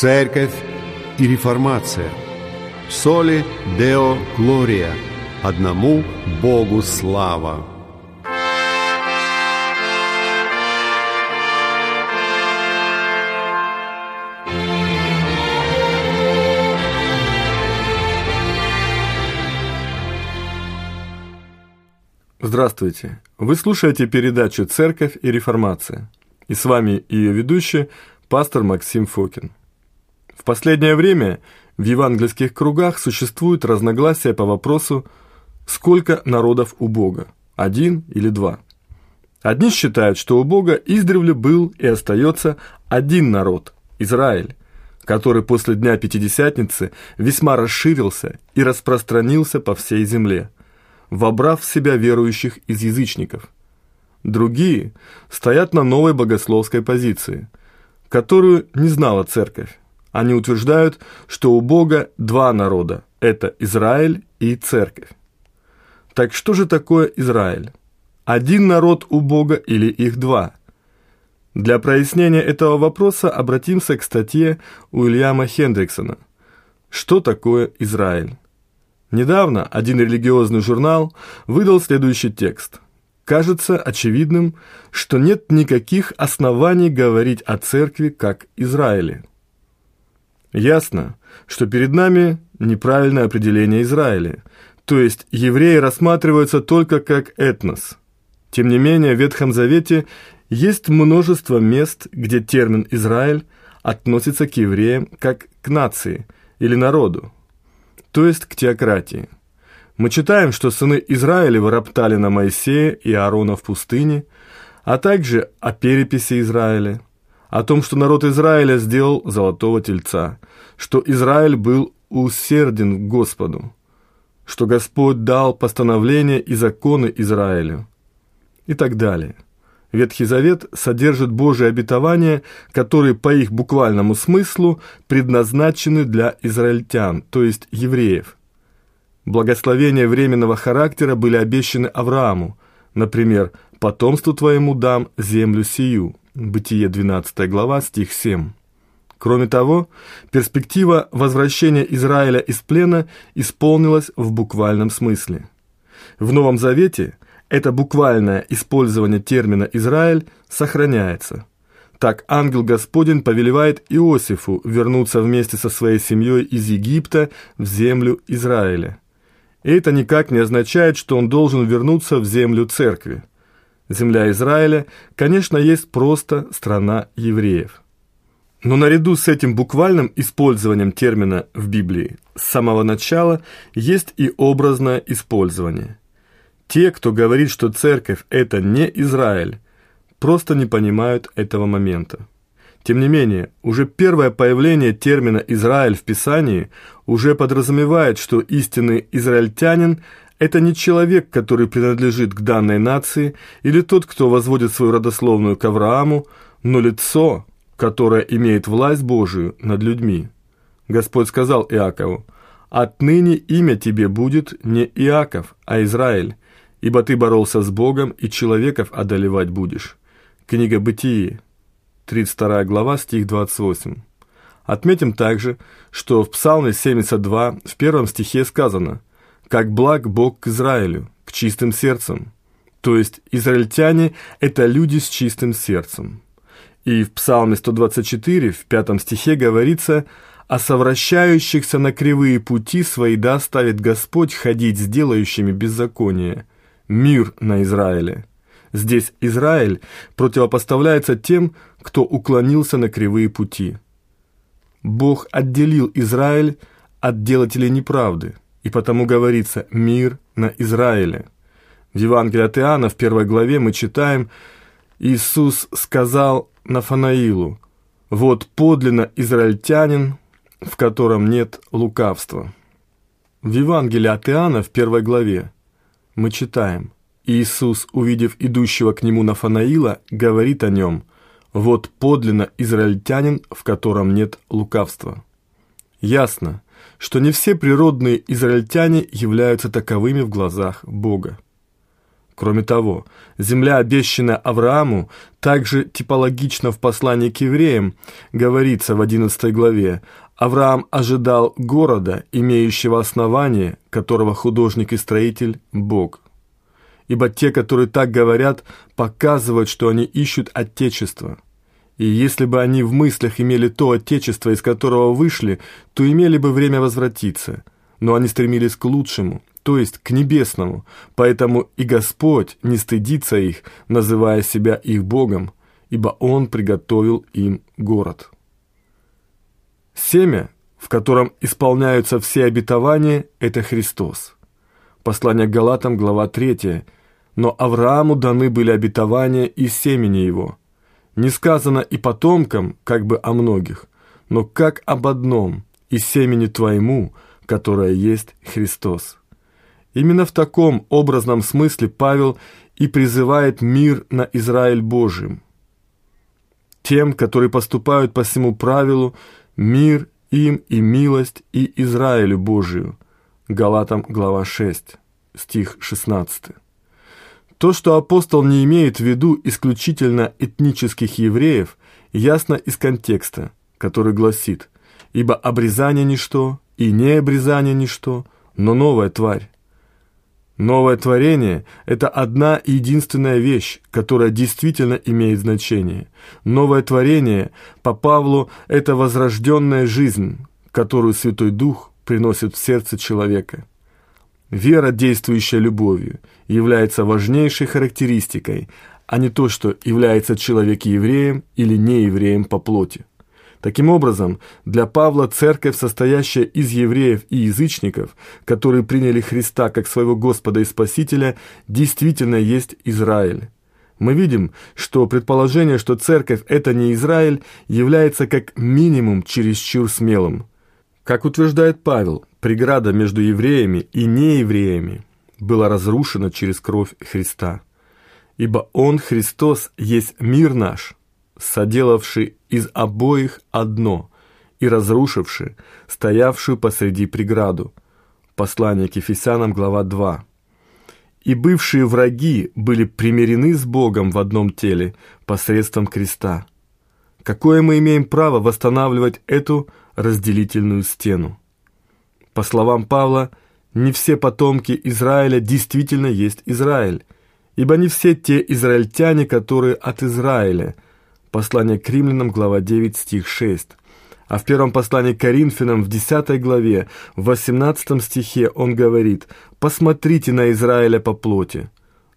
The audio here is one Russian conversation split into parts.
Церковь и реформация. Соли Део Глория. Одному Богу слава. Здравствуйте! Вы слушаете передачу «Церковь и реформация». И с вами ее ведущий, пастор Максим Фокин. В последнее время в евангельских кругах существуют разногласия по вопросу, сколько народов у Бога – один или два. Одни считают, что у Бога издревле был и остается один народ – Израиль, который после Дня Пятидесятницы весьма расширился и распространился по всей земле, вобрав в себя верующих из язычников. Другие стоят на новой богословской позиции, которую не знала церковь. Они утверждают, что у Бога два народа – это Израиль и Церковь. Так что же такое Израиль? Один народ у Бога или их два? Для прояснения этого вопроса обратимся к статье Уильяма Хендриксона «Что такое Израиль?». Недавно один религиозный журнал выдал следующий текст. Кажется очевидным, что нет никаких оснований говорить о церкви как Израиле. Ясно, что перед нами неправильное определение Израиля, то есть евреи рассматриваются только как этнос. Тем не менее, в Ветхом Завете есть множество мест, где термин «Израиль» относится к евреям как к нации или народу, то есть к теократии. Мы читаем, что сыны Израиля роптали на Моисея и Аарона в пустыне, а также о переписи Израиля – о том, что народ Израиля сделал золотого тельца, что Израиль был усерден к Господу, что Господь дал постановления и законы Израилю и так далее. Ветхий Завет содержит Божие обетования, которые по их буквальному смыслу предназначены для израильтян, то есть евреев. Благословения временного характера были обещаны Аврааму, например, «потомству твоему дам землю сию». Бытие 12 глава, стих 7. Кроме того, перспектива возвращения Израиля из плена исполнилась в буквальном смысле. В Новом Завете это буквальное использование термина «Израиль» сохраняется. Так ангел Господень повелевает Иосифу вернуться вместе со своей семьей из Египта в землю Израиля. И это никак не означает, что он должен вернуться в землю церкви. Земля Израиля, конечно, есть просто страна евреев. Но наряду с этим буквальным использованием термина в Библии с самого начала есть и образное использование. Те, кто говорит, что церковь – это не Израиль, просто не понимают этого момента. Тем не менее, уже первое появление термина «Израиль» в Писании уже подразумевает, что истинный израильтянин это не человек, который принадлежит к данной нации, или тот, кто возводит свою родословную к Аврааму, но лицо, которое имеет власть Божию над людьми. Господь сказал Иакову, «Отныне имя тебе будет не Иаков, а Израиль, ибо ты боролся с Богом и человеков одолевать будешь». Книга Бытии, 32 глава, стих 28. Отметим также, что в Псалме 72 в первом стихе сказано – как благ Бог к Израилю, к чистым сердцам. То есть израильтяне – это люди с чистым сердцем. И в Псалме 124, в пятом стихе говорится «О совращающихся на кривые пути свои да ставит Господь ходить с делающими беззаконие. Мир на Израиле». Здесь Израиль противопоставляется тем, кто уклонился на кривые пути. Бог отделил Израиль от делателей неправды – и потому говорится «мир на Израиле». В Евангелии от Иоанна в первой главе мы читаем «Иисус сказал Нафанаилу, вот подлинно израильтянин, в котором нет лукавства». В Евангелии от Иоанна в первой главе мы читаем Иисус, увидев идущего к нему Нафанаила, говорит о нем «Вот подлинно израильтянин, в котором нет лукавства». Ясно, что не все природные израильтяне являются таковыми в глазах Бога. Кроме того, земля, обещанная Аврааму, также типологично в послании к евреям, говорится в 11 главе, Авраам ожидал города, имеющего основание, которого художник и строитель – Бог. Ибо те, которые так говорят, показывают, что они ищут Отечество. И если бы они в мыслях имели то Отечество, из которого вышли, то имели бы время возвратиться. Но они стремились к лучшему, то есть к небесному, поэтому и Господь не стыдится их, называя себя их Богом, ибо Он приготовил им город». Семя, в котором исполняются все обетования, это Христос. Послание к Галатам, глава 3. Но Аврааму даны были обетования и семени его. Не сказано и потомкам, как бы о многих, но как об одном, и семени твоему, которое есть Христос. Именно в таком образном смысле Павел и призывает мир на Израиль Божиим. Тем, которые поступают по всему правилу, мир им и милость и Израилю Божию. Галатам, глава 6, стих 16. То, что апостол не имеет в виду исключительно этнических евреев, ясно из контекста, который гласит «Ибо обрезание ничто, и не обрезание ничто, но новая тварь». Новое творение – это одна и единственная вещь, которая действительно имеет значение. Новое творение, по Павлу, это возрожденная жизнь, которую Святой Дух приносит в сердце человека. Вера, действующая любовью, является важнейшей характеристикой, а не то, что является человек евреем или неевреем по плоти. Таким образом, для Павла церковь, состоящая из евреев и язычников, которые приняли Христа как своего Господа и Спасителя, действительно есть Израиль. Мы видим, что предположение, что церковь – это не Израиль, является как минимум чересчур смелым. Как утверждает Павел, преграда между евреями и неевреями была разрушена через кровь Христа. Ибо Он, Христос, есть мир наш – соделавший из обоих одно и разрушивший стоявшую посреди преграду. Послание к Ефесянам, глава 2. И бывшие враги были примирены с Богом в одном теле посредством креста. Какое мы имеем право восстанавливать эту разделительную стену? По словам Павла, не все потомки Израиля действительно есть Израиль, ибо не все те израильтяне, которые от Израиля – Послание к римлянам, глава 9, стих 6. А в первом послании к Коринфянам в 10 главе, в 18 стихе он говорит «Посмотрите на Израиля по плоти».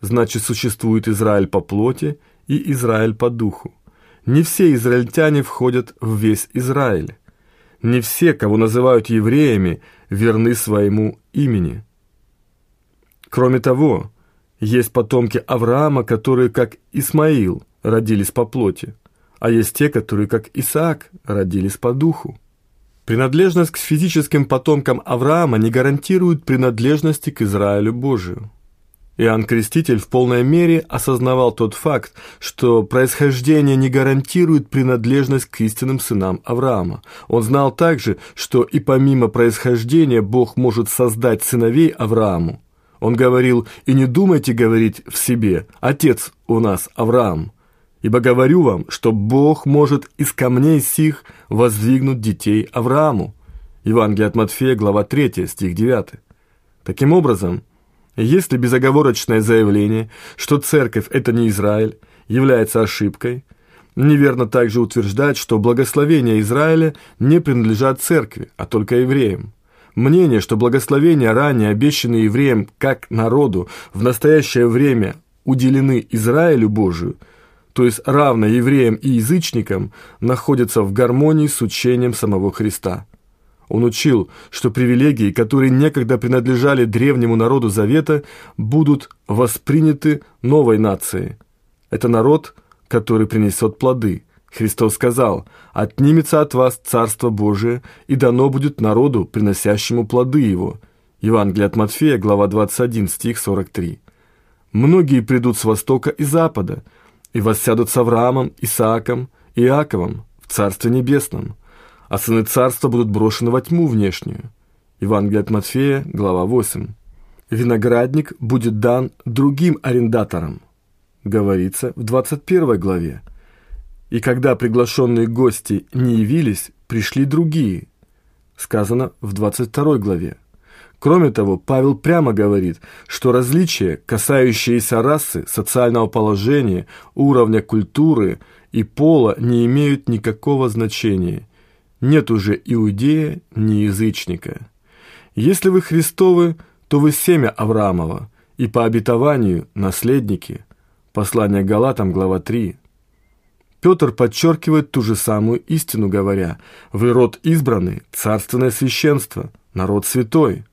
Значит, существует Израиль по плоти и Израиль по духу. Не все израильтяне входят в весь Израиль. Не все, кого называют евреями, верны своему имени. Кроме того, есть потомки Авраама, которые, как Исмаил, родились по плоти а есть те, которые, как Исаак, родились по духу. Принадлежность к физическим потомкам Авраама не гарантирует принадлежности к Израилю Божию. Иоанн Креститель в полной мере осознавал тот факт, что происхождение не гарантирует принадлежность к истинным сынам Авраама. Он знал также, что и помимо происхождения Бог может создать сыновей Аврааму. Он говорил, и не думайте говорить в себе, «Отец у нас Авраам», Ибо говорю вам, что Бог может из камней сих воздвигнуть детей Аврааму. Евангелие от Матфея, глава 3, стих 9. Таким образом, если безоговорочное заявление, что церковь – это не Израиль, является ошибкой, неверно также утверждать, что благословения Израиля не принадлежат церкви, а только евреям. Мнение, что благословения, ранее обещанные евреям как народу, в настоящее время уделены Израилю Божию – то есть равно евреям и язычникам, находятся в гармонии с учением самого Христа. Он учил, что привилегии, которые некогда принадлежали древнему народу Завета, будут восприняты новой нацией. Это народ, который принесет плоды. Христос сказал, «Отнимется от вас Царство Божие, и дано будет народу, приносящему плоды его». Евангелие от Матфея, глава 21, стих 43. «Многие придут с востока и запада, и воссядут с Авраамом, Исааком Иаковом в Царстве Небесном, а сыны царства будут брошены во тьму внешнюю. Евангелие от Матфея, глава 8. виноградник будет дан другим арендаторам, говорится в 21 главе. И когда приглашенные гости не явились, пришли другие, сказано в 22 главе. Кроме того, Павел прямо говорит, что различия, касающиеся расы, социального положения, уровня культуры и пола, не имеют никакого значения. Нет уже иудея, ни язычника. Если вы Христовы, то вы семя Авраамова, и по обетованию наследники. Послание Галатам, глава 3. Петр подчеркивает ту же самую истину, говоря, «Вы род избранный, царственное священство, народ святой».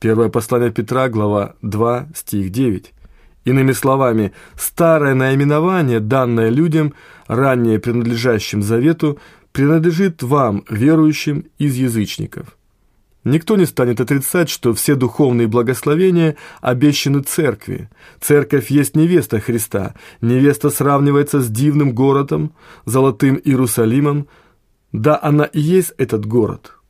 Первое послание Петра, глава 2, стих 9. Иными словами, старое наименование, данное людям, ранее принадлежащим завету, принадлежит вам, верующим из язычников. Никто не станет отрицать, что все духовные благословения обещаны церкви. Церковь есть невеста Христа. Невеста сравнивается с дивным городом, золотым Иерусалимом. Да, она и есть этот город –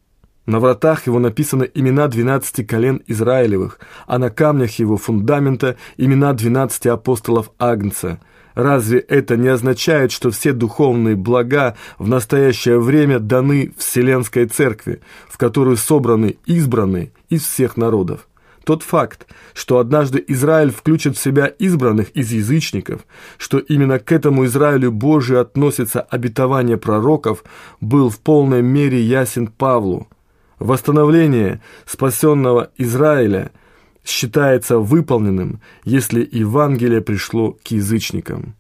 на вратах его написаны имена двенадцати колен Израилевых, а на камнях его фундамента имена двенадцати апостолов Агнца. Разве это не означает, что все духовные блага в настоящее время даны Вселенской Церкви, в которую собраны избранные из всех народов? Тот факт, что однажды Израиль включит в себя избранных из язычников, что именно к этому Израилю Божию относится обетование пророков, был в полной мере ясен Павлу. Восстановление спасенного Израиля считается выполненным, если Евангелие пришло к язычникам.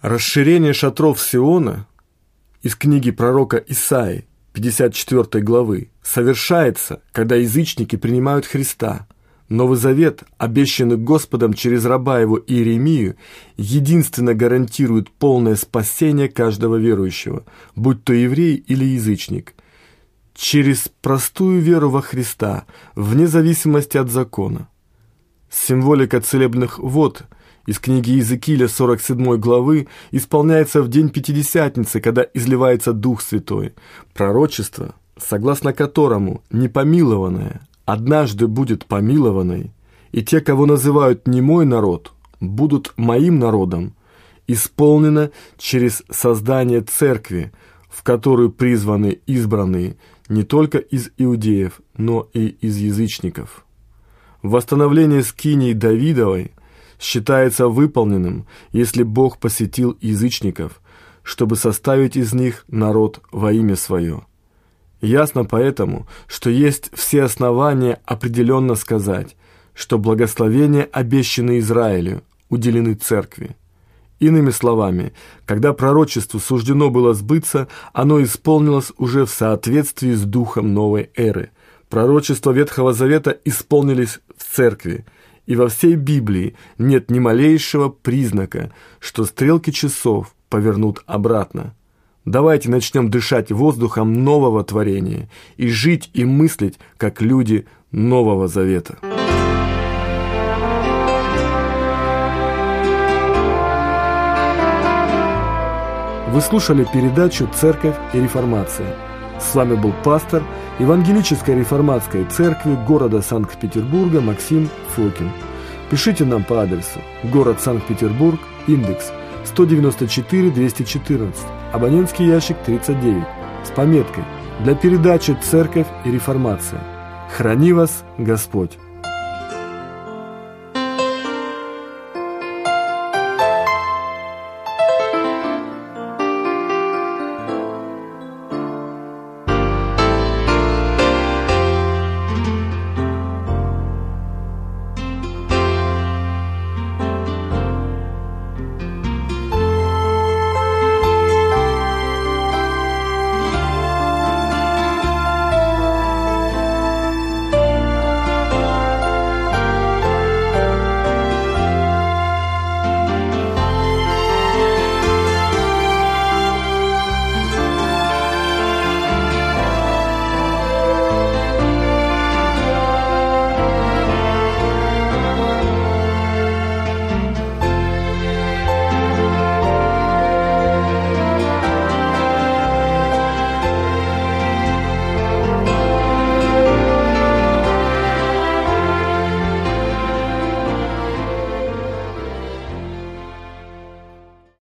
Расширение шатров Сиона из книги пророка Исаи, 54 главы, совершается, когда язычники принимают Христа. Новый Завет, обещанный Господом через раба его Иеремию, единственно гарантирует полное спасение каждого верующего, будь то еврей или язычник – через простую веру во Христа, вне зависимости от закона. Символика целебных вод из книги Иезекииля 47 главы исполняется в день Пятидесятницы, когда изливается Дух Святой. Пророчество, согласно которому непомилованное однажды будет помилованной, и те, кого называют «не мой народ», будут моим народом, исполнено через создание церкви, в которую призваны избранные – не только из иудеев, но и из язычников. Восстановление скинии Давидовой считается выполненным, если Бог посетил язычников, чтобы составить из них народ во имя свое. Ясно поэтому, что есть все основания определенно сказать, что благословения, обещанные Израилю, уделены церкви. Иными словами, когда пророчеству суждено было сбыться, оно исполнилось уже в соответствии с духом новой эры. Пророчества Ветхого Завета исполнились в церкви, и во всей Библии нет ни малейшего признака, что стрелки часов повернут обратно. Давайте начнем дышать воздухом нового творения и жить и мыслить, как люди Нового Завета. Вы слушали передачу «Церковь и реформация». С вами был пастор Евангелической реформатской церкви города Санкт-Петербурга Максим Фокин. Пишите нам по адресу город Санкт-Петербург, индекс 194-214, абонентский ящик 39, с пометкой «Для передачи «Церковь и реформация». Храни вас Господь!